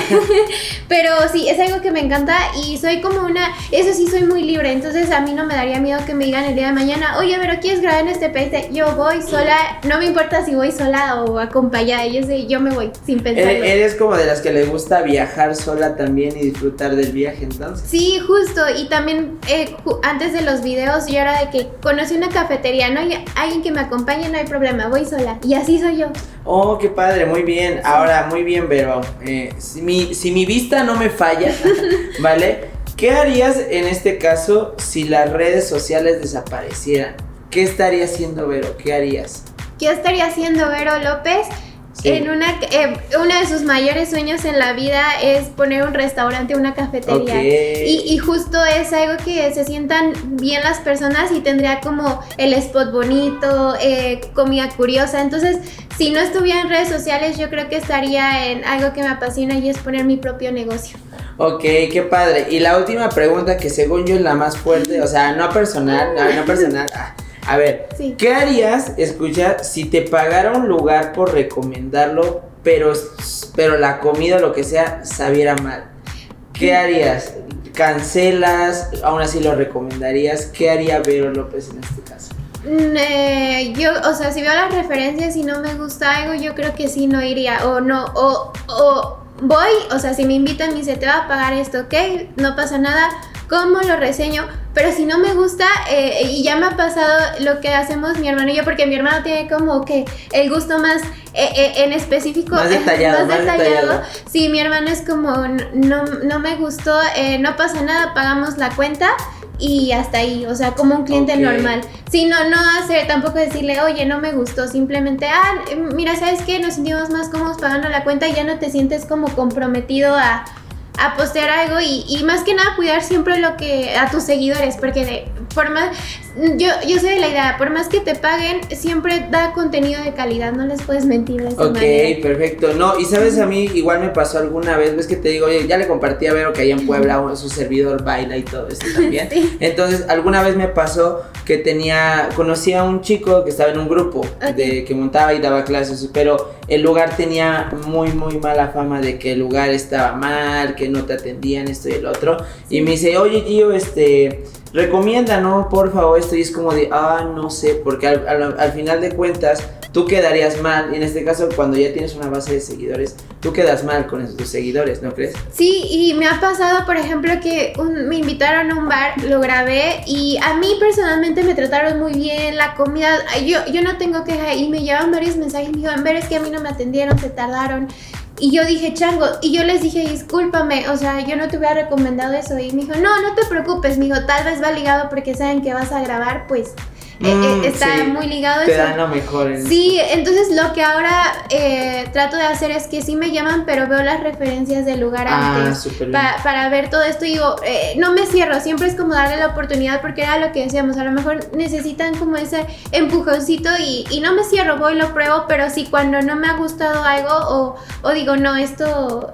pero sí, es algo que me encanta y soy como una... Eso sí, soy muy libre, entonces a mí no me daría miedo que me digan el día de mañana, oye, pero ¿quieres grabar en este país? Yo voy sola, no me importa si voy sola o acompañada, yo, sé, yo me voy sin pensar. Eres como de las que le gusta viajar sola también y disfrutar del viaje entonces. Sí, justo, y también eh, antes de los videos yo era de que conocí una cafetería, ¿no? hay alguien que me acompañe, no hay problema, voy sola. Y así soy yo. Oh, qué padre, muy bien. Ahora, muy bien, pero eh, si, mi, si mi vista no me falla, ¿vale? ¿Qué harías en este caso si las redes sociales desaparecieran? ¿Qué estaría haciendo Vero? ¿Qué harías? ¿Qué estaría haciendo Vero López? En una, eh, uno de sus mayores sueños en la vida es poner un restaurante, una cafetería. Y, y, justo es algo que se sientan bien las personas y tendría como el spot bonito, eh, comida curiosa. Entonces, si no estuviera en redes sociales, yo creo que estaría en algo que me apasiona y es poner mi propio negocio. Ok, qué padre. Y la última pregunta que según yo es la más fuerte, o sea, no personal, no, no personal. Ah, a ver, ¿qué harías, escucha, si te pagara un lugar por recomendarlo, pero, pero la comida o lo que sea sabiera mal? ¿Qué harías? ¿Cancelas? ¿Aún así lo recomendarías? ¿Qué haría Vero López en este caso? Mm, eh, yo, o sea, si veo las referencias y no me gusta algo, yo creo que sí no iría. O no, o, o voy, o sea, si me invitan y dice, te va a pagar esto, ok, no pasa nada cómo lo reseño, pero si no me gusta, eh, y ya me ha pasado lo que hacemos mi hermano y yo, porque mi hermano tiene como que el gusto más eh, eh, en específico, más detallado, más detallado. Sí, mi hermano es como, no, no me gustó, no pasa nada, pagamos la cuenta y hasta ahí, o sea, como un cliente normal. Si no, no hacer, tampoco decirle, oye, no me gustó, simplemente, ah, mira, ¿sabes qué? Nos sentimos más cómodos pagando la cuenta y ya no te sientes como comprometido a a postear algo y, y, más que nada cuidar siempre lo que a tus seguidores, porque de, por más, yo, yo soy de la idea, por más que te paguen, siempre da contenido de calidad, no les puedes mentir de esa Ok, perfecto. No, y sabes, a mí igual me pasó alguna vez, ves que te digo, oye, ya le compartí a Vero que ahí en Puebla su servidor baila y todo esto también. Entonces, alguna vez me pasó que tenía, conocí a un chico que estaba en un grupo de que montaba y daba clases, pero el lugar tenía muy, muy mala fama de que el lugar estaba mal, que no te atendían esto y el otro. Y me dice, oye, tío, este recomienda, ¿no? Por favor, esto y es como de, ah, no sé, porque al, final de cuentas tú quedarías mal, y en este caso cuando ya tienes una base de seguidores, tú quedas mal con tus seguidores, ¿no crees? Sí, y me ha pasado, por ejemplo, que me invitaron a un bar, lo grabé, y a mí personalmente me trataron muy bien, la comida, yo, yo no tengo queja, y me llevan varios mensajes, me dijeron, ver, es que a mí no me atendieron, se tardaron, y yo dije, chango, y yo les dije, discúlpame, o sea, yo no te hubiera recomendado eso. Y me dijo, no, no te preocupes, me dijo, tal vez va ligado porque saben que vas a grabar, pues mm, está muy ligado te dan lo mejor sí entonces lo que ahora eh, trato de hacer es que sí me llaman pero veo las referencias del lugar ah, antes para ver todo esto y digo no me cierro siempre es como darle la oportunidad porque era lo que decíamos a lo mejor necesitan como ese empujoncito y, y no me cierro voy lo pruebo pero sí cuando no me ha gustado algo o, o digo no esto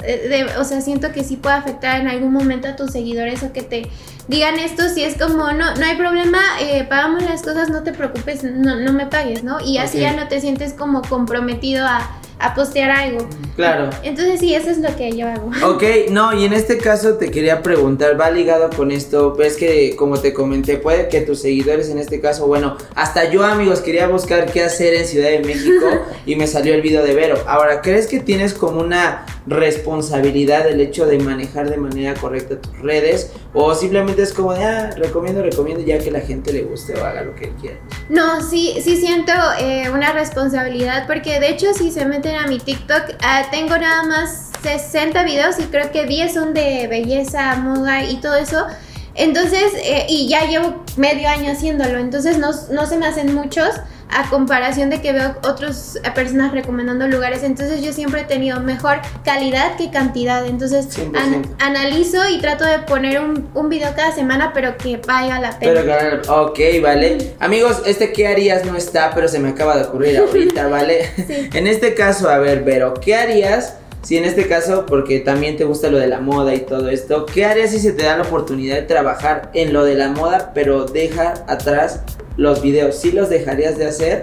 o sea siento que sí puede afectar en algún momento a tus seguidores o que te digan esto si es como, no, no hay problema, eh, pagamos las cosas, no te preocupes, no, no me pagues, ¿no? Y así ya no te sientes como comprometido a, a postear algo. Claro. Entonces sí, eso es lo que yo hago. Ok, no, y en este caso te quería preguntar, va ligado con esto, ves que como te comenté, puede que tus seguidores en este caso, bueno, hasta yo amigos quería buscar qué hacer en Ciudad de México y me salió el video de Vero. Ahora, ¿crees que tienes como una responsabilidad el hecho de manejar de manera correcta tus redes? ¿O simplemente es como de, ah, recomiendo, recomiendo ya que la gente le guste o haga lo que quiera? No, sí, sí siento eh, una responsabilidad porque de hecho si se meten a mi TikTok, ah, tengo nada más 60 videos y creo que 10 son de belleza, moda y todo eso. Entonces, eh, y ya llevo medio año haciéndolo, entonces no, no se me hacen muchos a comparación de que veo otras personas recomendando lugares. Entonces yo siempre he tenido mejor calidad que cantidad. Entonces analizo y trato de poner un, un, video cada semana, pero que valga la pena. Pero ok, vale. Amigos, este qué harías no está, pero se me acaba de ocurrir ahorita, ¿vale? en este caso, a ver, pero ¿qué harías? Si en este caso, porque también te gusta lo de la moda y todo esto, ¿qué harías si se te da la oportunidad de trabajar en lo de la moda, pero deja atrás los videos, ¿sí los dejarías de hacer?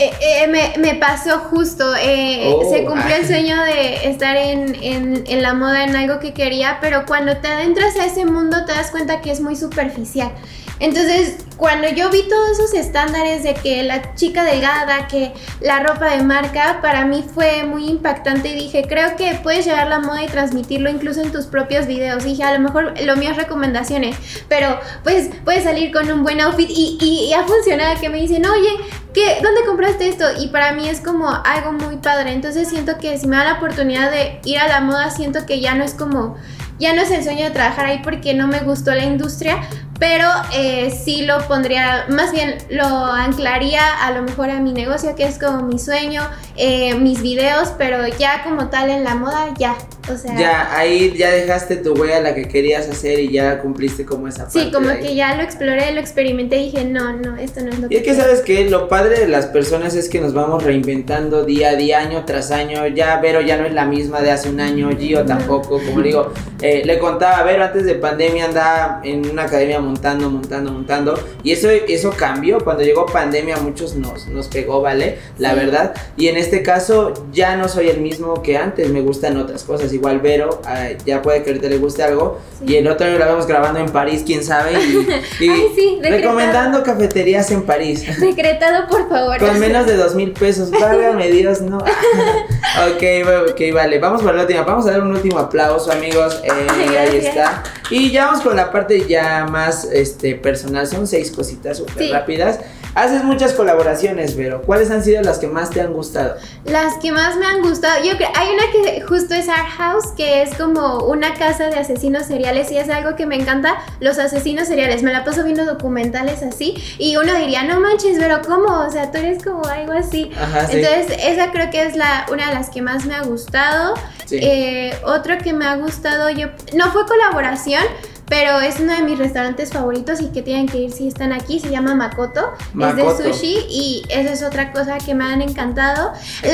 Eh, eh, me, me, pasó justo, eh, oh, se cumplió el sueño de estar en, en, en, la moda, en algo que quería, pero cuando te adentras a ese mundo te das cuenta que es muy superficial. Entonces, cuando yo vi todos esos estándares de que la chica delgada, que la ropa de marca, para mí fue muy impactante y dije, creo que puedes llevar la moda y transmitirlo incluso en tus propios videos. dije, a lo mejor lo mío es recomendaciones, pero pues puedes salir con un buen outfit y, y, y ha funcionado que me dicen, oye, ¿qué, ¿dónde compraste esto? Y para mí es como algo muy padre. Entonces siento que si me da la oportunidad de ir a la moda, siento que ya no es como, ya no es el sueño de trabajar ahí porque no me gustó la industria, pero eh, sí lo pondría, más bien lo anclaría a lo mejor a mi negocio, que es como mi sueño, eh, mis videos, pero ya como tal en la moda, ya. O sea, ya ahí ya dejaste tu huella la que querías hacer y ya cumpliste como esa parte. Sí, como que ya lo exploré, lo experimenté y dije, no, no, esto no es lo que. Y es que sabes que lo padre de las personas es que nos vamos reinventando día a día, año tras año. Ya Vero ya no es la misma de hace un año, Gio tampoco. Como digo, eh, le contaba, a Vero antes de pandemia andaba en una academia montando, montando, montando. Y eso, eso cambió. Cuando llegó pandemia, muchos nos, nos pegó, ¿vale? La verdad. Y en este caso, ya no soy el mismo que antes. Me gustan otras cosas igual Vero, ah, ya puede que ahorita le guste algo. Y el otro año lo vemos grabando en París, quién sabe. Y, recomendando cafeterías en París. Decretado, por favor. Con menos de dos mil pesos. Válgame Dios, no. ok, ok, vale. Vamos por la última. Vamos a dar un último aplauso, amigos. Eh, ahí está. Y ya vamos con la parte ya más este, personal. Son seis cositas súper rápidas. Haces muchas colaboraciones, pero ¿cuáles han sido las que más te han gustado? Las que más me han gustado, yo creo, hay una que justo es Art House, que es como una casa de asesinos seriales y es algo que me encanta, los asesinos seriales. Me la paso viendo documentales así y uno diría, no manches, pero ¿cómo? O sea, tú eres como algo así. Entonces, esa creo que es la, una de las que más me ha gustado. Eh, otro que me ha gustado, yo, no fue colaboración, pero es uno de mis restaurantes favoritos y que tienen que ir si están aquí. Se llama Makoto. Es de sushi y esa es otra cosa que me han encantado.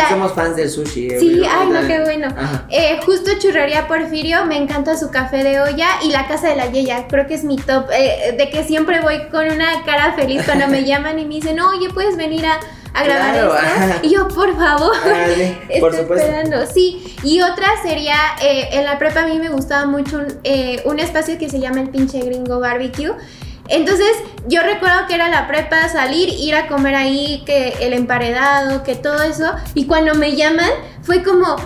Somos fans del sushi. Eh, sí, ay, no, qué bueno. Eh, justo Churrería Porfirio, me encanta su café de olla y la casa de la Yeya. Creo que es mi top. Eh, de que siempre voy con una cara feliz cuando me llaman y me dicen, oye, puedes venir a a grabar esto. Y yo, por favor, estoy esperando. Sí, y otra sería, eh, en la prepa a mí me gustaba mucho eh, un, espacio que se llama el pinche gringo barbecue. Entonces, yo recuerdo que era la prepa, salir, ir a comer ahí, que el emparedado, que todo eso. Y cuando me llaman, fue como,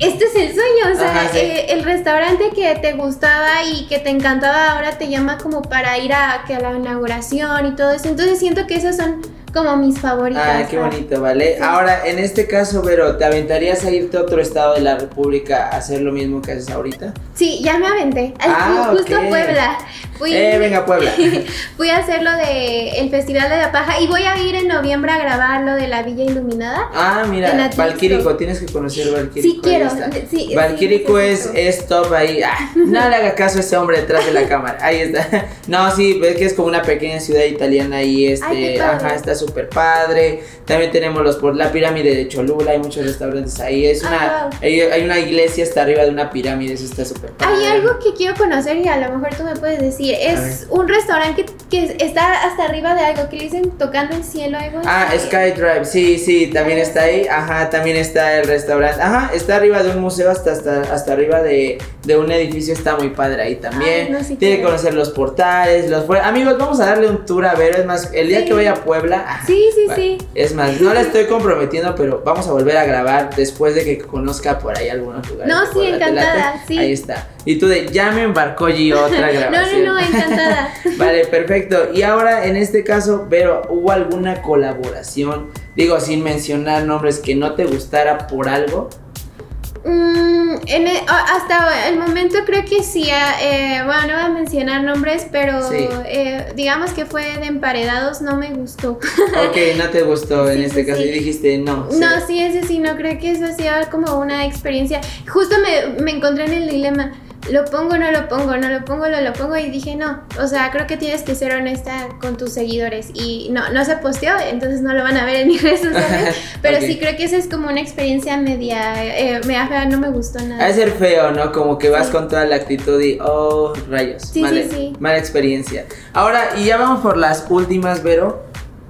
este es el sueño, o sea, eh, el restaurante que te gustaba y que te encantaba ahora te llama como para ir a, que a la inauguración y todo eso. Entonces siento que esas son como mis favoritas. Ah, qué bonito, ¿vale? Ahora, en este caso, Vero, ¿te aventarías a irte a otro estado de la República a hacer lo mismo que haces ahorita? Sí, ya me aventé. Ah, justo a Puebla. Fui, eh, venga, Puebla. fui a hacer lo de el Festival de la Paja y voy a ir en noviembre a grabar lo de la Villa Iluminada. Ah, mira, Valquírico, tienes que conocer Valquírico. Sí, quiero. Sí, Valquírico es, es top ahí. Ah, no le haga caso a ese hombre detrás de la cámara. Ahí está. No, sí, ves que es como una pequeña ciudad italiana ahí. Este, ajá, está súper padre. También tenemos los por la pirámide de Cholula, hay muchos restaurantes ahí. Es una, ah, hay, una iglesia hasta arriba de una pirámide, eso está súper padre. Hay algo que quiero conocer y a lo mejor tú me puedes decir. Es un restaurante que, está hasta arriba de algo que le dicen tocando el cielo, algo Ah, Sky Drive, sí, sí, también está ahí. Ajá, también está el restaurante. Ajá, está arriba de un museo hasta, hasta, hasta arriba de, de un edificio, está muy padre ahí también. Tiene que conocer los portales, los Amigos, vamos a darle un tour a ver, es más, el día que vaya a Puebla. Sí, sí, sí. Es más, no la estoy comprometiendo, pero vamos a volver a grabar después de que conozca por ahí algunos lugares. No, sí, encantada, sí. Ahí está. Y tú de, ya me embarcó y otra grabación. no, no, no, encantada. vale, perfecto. Y ahora, en este caso, Vero, ¿hubo alguna colaboración? Digo, sin mencionar nombres que no te gustara por algo. Mm, en hasta el momento creo que sí, ah, eh, bueno, no voy a mencionar nombres, pero eh, digamos que fue de emparedados, no me gustó. Ok, no te gustó en este caso y dijiste no. No, sí, ese sí, no creo que eso sea como una experiencia. Justo me, me encontré en el dilema lo pongo, no lo pongo, no lo pongo, no lo pongo y dije no, o sea, creo que tienes que ser honesta con tus seguidores y no, no se posteó, entonces no lo van a ver en mis redes sociales, pero sí creo que esa es como una experiencia media, eh, media fea, no me gustó nada. Ha ser feo, ¿no? Como que vas con toda la actitud y, oh, rayos, sí, sí, sí. mala experiencia. Ahora, y ya vamos por las últimas, Vero.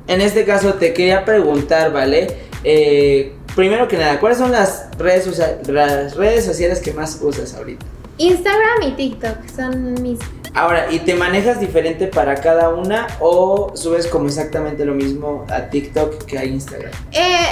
En este caso te quería preguntar, ¿vale? Eh, primero que nada, ¿cuáles son las redes, las redes sociales que más usas ahorita? Instagram y TikTok son mis... Ahora, ¿y te manejas diferente para cada una o subes como exactamente lo mismo a TikTok que a Instagram? Eh,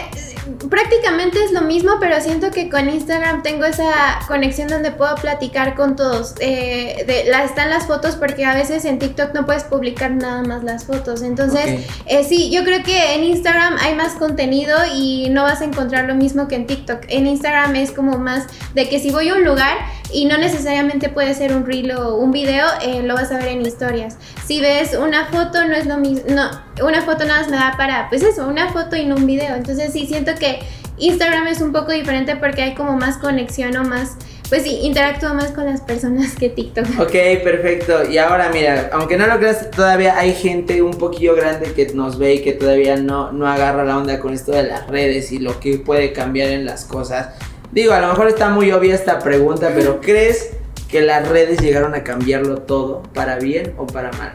prácticamente es lo mismo, pero siento que con Instagram tengo esa conexión donde puedo platicar con todos. Eh, de, la, están las fotos porque a veces en TikTok no puedes publicar nada más las fotos. Entonces, eh, sí, yo creo que en Instagram hay más contenido y no vas a encontrar lo mismo que en TikTok. En Instagram es como más de que si voy a un lugar y no necesariamente puede ser un reel o un video, eh, lo vas a ver en historias. Si ves una foto, no es lo mismo, no, una foto nada más me da para, pues eso, una foto y no un video. Entonces sí siento que Instagram es un poco diferente porque hay como más conexión o más, pues sí, interactúo más con las personas que TikTok. Ok, perfecto. Y ahora mira, aunque no lo creas, todavía hay gente un poquillo grande que nos ve y que todavía no, no agarra la onda con esto de las redes y lo que puede cambiar en las cosas. Digo, a lo mejor está muy obvia esta pregunta, pero ¿crees que las redes llegaron a cambiarlo todo para bien o para mal?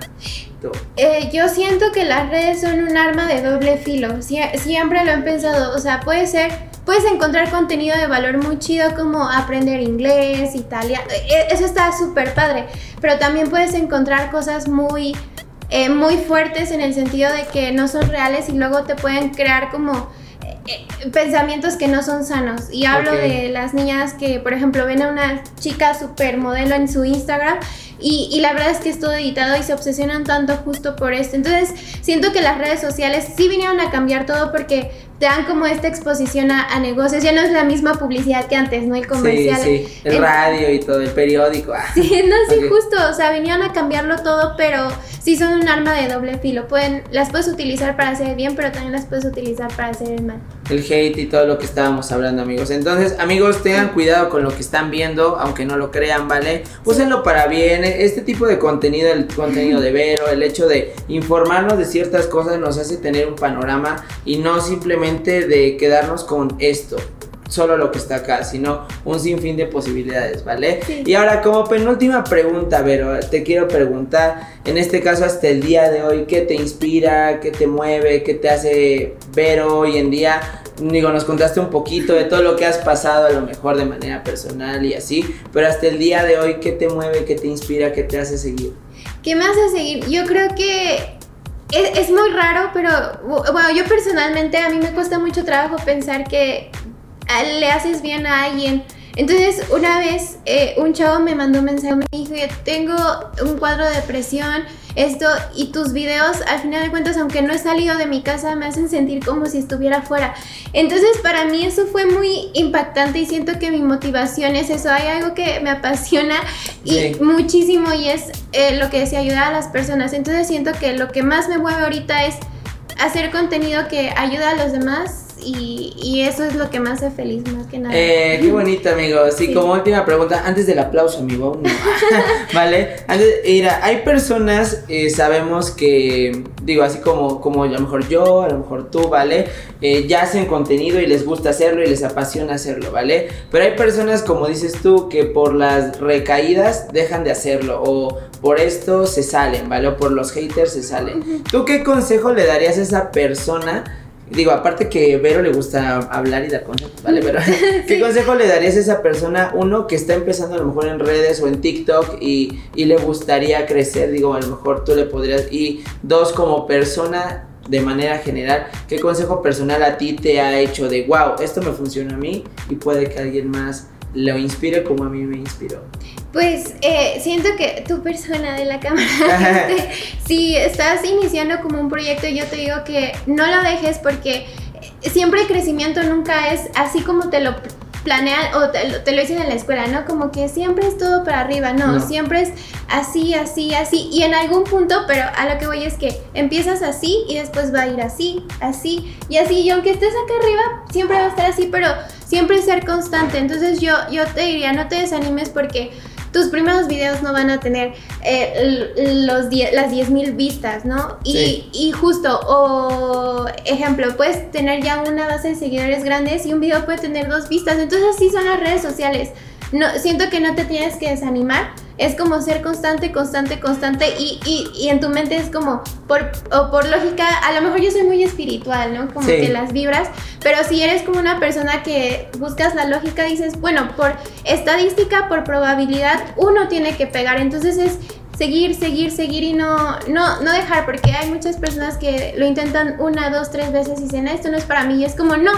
Eh, yo siento que las redes son un arma de doble filo. siempre lo he pensado. O sea, puede ser, puedes encontrar contenido de valor muy chido como aprender inglés, italiano. E, eso está súper padre. Pero también puedes encontrar cosas muy, eh, muy fuertes en el sentido de que no son reales y luego te pueden crear como eh, pensamientos que no son sanos. Y hablo de las niñas que, por ejemplo, ven a una chica super modelo en su Instagram y, y, la verdad es que es todo editado y se obsesionan tanto justo por esto. Entonces, siento que las redes sociales sí vinieron a cambiar todo porque te dan como esta exposición a, negocios. Ya no es la misma publicidad que antes, ¿no? El comercial. Sí, sí. El, radio y todo, el periódico. Ah. Sí, no, sí, justo. O sea, vinieron a cambiarlo todo, pero sí son un arma de doble filo. Pueden, las puedes utilizar para hacer el bien, pero también las puedes utilizar para hacer el mal. El hate y todo lo que estábamos hablando, amigos. Entonces, amigos, tengan cuidado con lo que están viendo, aunque no lo crean, ¿vale? Úsenlo para bien. Este tipo de contenido, el contenido de Vero, el hecho de informarnos de ciertas cosas nos hace tener un panorama y no simplemente de quedarnos con esto, solo lo que está acá, sino un sinfín de posibilidades, ¿vale? Y ahora como penúltima pregunta, Vero, te quiero preguntar, en este caso hasta el día de hoy, ¿qué te inspira, qué te mueve, qué te hace ver hoy en día? Digo, nos contaste un poquito de todo lo que has pasado, a lo mejor de manera personal y así, pero hasta el día de hoy, ¿qué te mueve, qué te inspira, qué te hace seguir? ¿Qué me hace seguir? Yo creo que es, muy raro, pero bueno, yo personalmente a mí me cuesta mucho trabajo pensar que le haces bien a alguien. Entonces, una vez eh, un chavo me mandó un mensaje, me dijo, tengo un cuadro de depresión, esto y tus videos, al final de cuentas, aunque no he salido de mi casa, me hacen sentir como si estuviera fuera. Entonces, para mí eso fue muy impactante y siento que mi motivación es eso. Hay algo que me apasiona y muchísimo y es eh, lo que decía, ayudar a las personas. Entonces, siento que lo que más me mueve ahorita es hacer contenido que ayuda a los demás y, eso es lo que me hace feliz más que nada. Eh, qué bonito, amigo. Sí, como última pregunta, antes del aplauso, amigo. ¿Vale? Antes, mira, hay personas, eh, sabemos que, digo, así como, como a lo mejor yo, a lo mejor tú, ¿vale? Eh, ya hacen contenido y les gusta hacerlo y les apasiona hacerlo, ¿vale? Pero hay personas, como dices tú, que por las recaídas dejan de hacerlo o por esto se salen, ¿vale? O por los haters se salen. ¿Tú qué consejo le darías a esa persona? Digo, aparte que Vero le gusta hablar y dar consejos, ¿vale? Pero, ¿qué consejo le darías a esa persona? Uno, que está empezando a lo mejor en redes o en TikTok y, y le gustaría crecer, digo, a lo mejor tú le podrías. Y dos, como persona de manera general, ¿qué consejo personal a ti te ha hecho de, wow, esto me funciona a mí y puede que alguien más lo inspire como a mí me inspiró? Pues eh, siento que tu persona de la cámara, este, si estás iniciando como un proyecto, yo te digo que no lo dejes porque siempre el crecimiento nunca es así como te lo planean o te, lo dicen en la escuela, ¿no? Como que siempre es todo para arriba, no, siempre es así, así, así. Y en algún punto, pero a lo que voy es que empiezas así y después va a ir así, así y así. Y aunque estés acá arriba, siempre va a estar así, pero siempre ser constante. Entonces yo, yo te diría, no te desanimes porque tus primeros videos no van a tener eh, los las 10.000 vistas, ¿no? Y, y, justo, o ejemplo, puedes tener ya una base de seguidores grandes y un video puede tener dos vistas. Entonces así son las redes sociales no, siento que no te tienes que desanimar. Es como ser constante, constante, constante y, y, en tu mente es como, por, o por lógica, a lo mejor yo soy muy espiritual, ¿no? Como que las vibras, pero si eres como una persona que buscas la lógica, dices, bueno, por estadística, por probabilidad, uno tiene que pegar, entonces es seguir, seguir, seguir y no, no, no dejar, porque hay muchas personas que lo intentan una, dos, tres veces y dicen, esto no es para mí, y es como, no,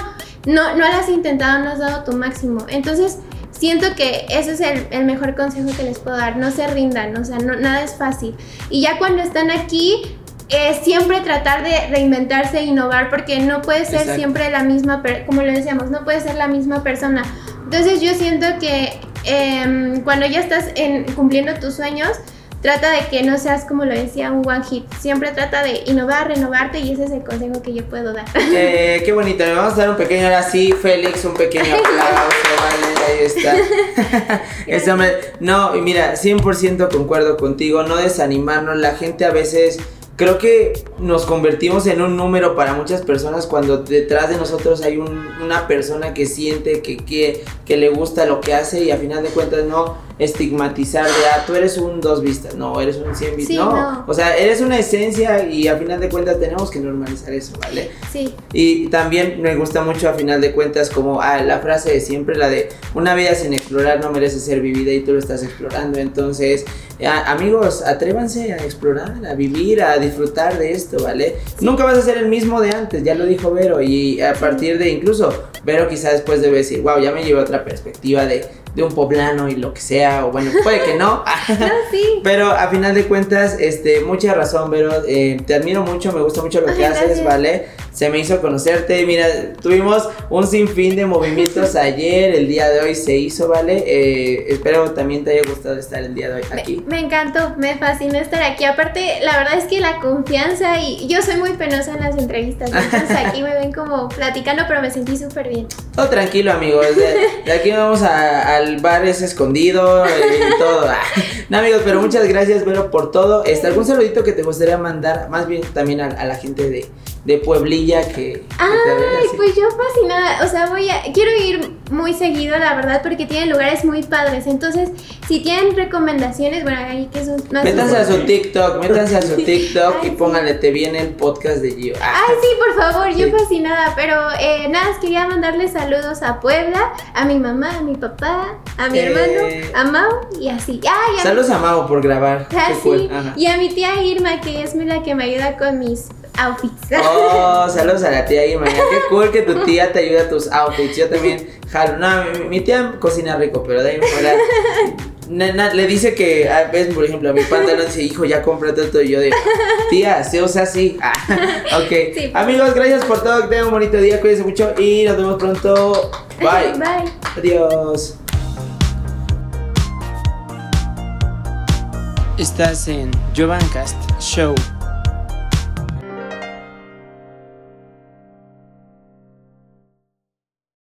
no, no lo has intentado, no has dado tu máximo. Entonces, siento que ese es el, mejor consejo que les puedo dar. No se rindan, o sea, no, nada es fácil. Y ya cuando están aquí, es siempre tratar de reinventarse e innovar porque no puede ser siempre la misma, como le decíamos, no puede ser la misma persona. Entonces yo siento que em, cuando ya estás en, cumpliendo tus sueños, trata de que no seas como lo decía un one hit. Siempre trata de innovar, renovarte y ese es el consejo que yo puedo dar. Eh, qué bonito. Le vamos a dar un pequeño, ahora sí, Félix, un pequeño aplauso. vale, ahí está. no, mira, 100% concuerdo contigo. No desanimarnos. La gente a veces creo que nos convertimos en un número para muchas personas cuando detrás de nosotros hay una persona que siente que, que, que, le gusta lo que hace y a final de cuentas no estigmatizar de, ah, tú eres un dos vistas, no, eres un cien vistas, no. O sea, eres una esencia y a final de cuentas tenemos que normalizar eso, ¿vale? Sí. Y también me gusta mucho a final de cuentas como ah, la frase de siempre, la de una vida sin explorar no merece ser vivida y tú lo estás explorando. Entonces, amigos, atrévanse a explorar, a vivir, a disfrutar de esto, ¿vale? Nunca vas a ser el mismo de antes, ya lo dijo Vero, y a partir de incluso, Vero quizá después debe decir, wow, ya me llevé otra perspectiva de de un poblano y lo que sea, o bueno, puede que no. no sí. Pero a final de cuentas, este, mucha razón, pero eh, te admiro mucho, me gusta mucho lo que haces, ¿vale? Se me hizo conocerte, mira, tuvimos un sinfín de movimientos ayer, el día de hoy se hizo, ¿vale? Eh, espero también te haya gustado estar el día de hoy aquí. Me, encantó, me fascinó estar aquí. Aparte, la verdad es que la confianza y yo soy muy penosa en las entrevistas, entonces aquí me ven como platicando, pero me sentí súper bien. Todo tranquilo, amigos. De, aquí vamos a el bar es escondido y todo. no, amigos, pero muchas gracias, Vero, por todo. Este, ¿Algún saludito que te gustaría mandar? Más bien también a, la gente de, de Pueblilla que... Ay, pues yo fascinada. O sea, voy a... Quiero ir muy seguido, la verdad, porque tienen lugares muy padres. Entonces, si tienen recomendaciones, bueno, ahí que son más... Métanse a su TikTok, métanse a su TikTok y pónganle, te viene el podcast de Gio. Ay, sí, por favor, yo fascinada. Pero eh, nada, quería mandarle saludos a Puebla, a mi mamá, a mi papá, a mi hermano, eh, a Mau y así. Saludos a Mau por grabar. Ah, y a mi tía Irma, que es la que me ayuda con mis outfits. Oh, saludos a la tía Irma. Qué cool que tu tía te ayuda a tus outfits. Yo también jalo. No, mi, tía cocina rico, pero de ahí fuera. le dice que, a veces, por ejemplo, a mi pantalón dice, hijo, ya cómprate todo. Y yo digo, tía, se usa así. Ah, ok. Amigos, gracias por todo. Que tengan un bonito día. Cuídense mucho y nos vemos pronto. Bye. Bye. Adiós. Estás en Jovancast Show.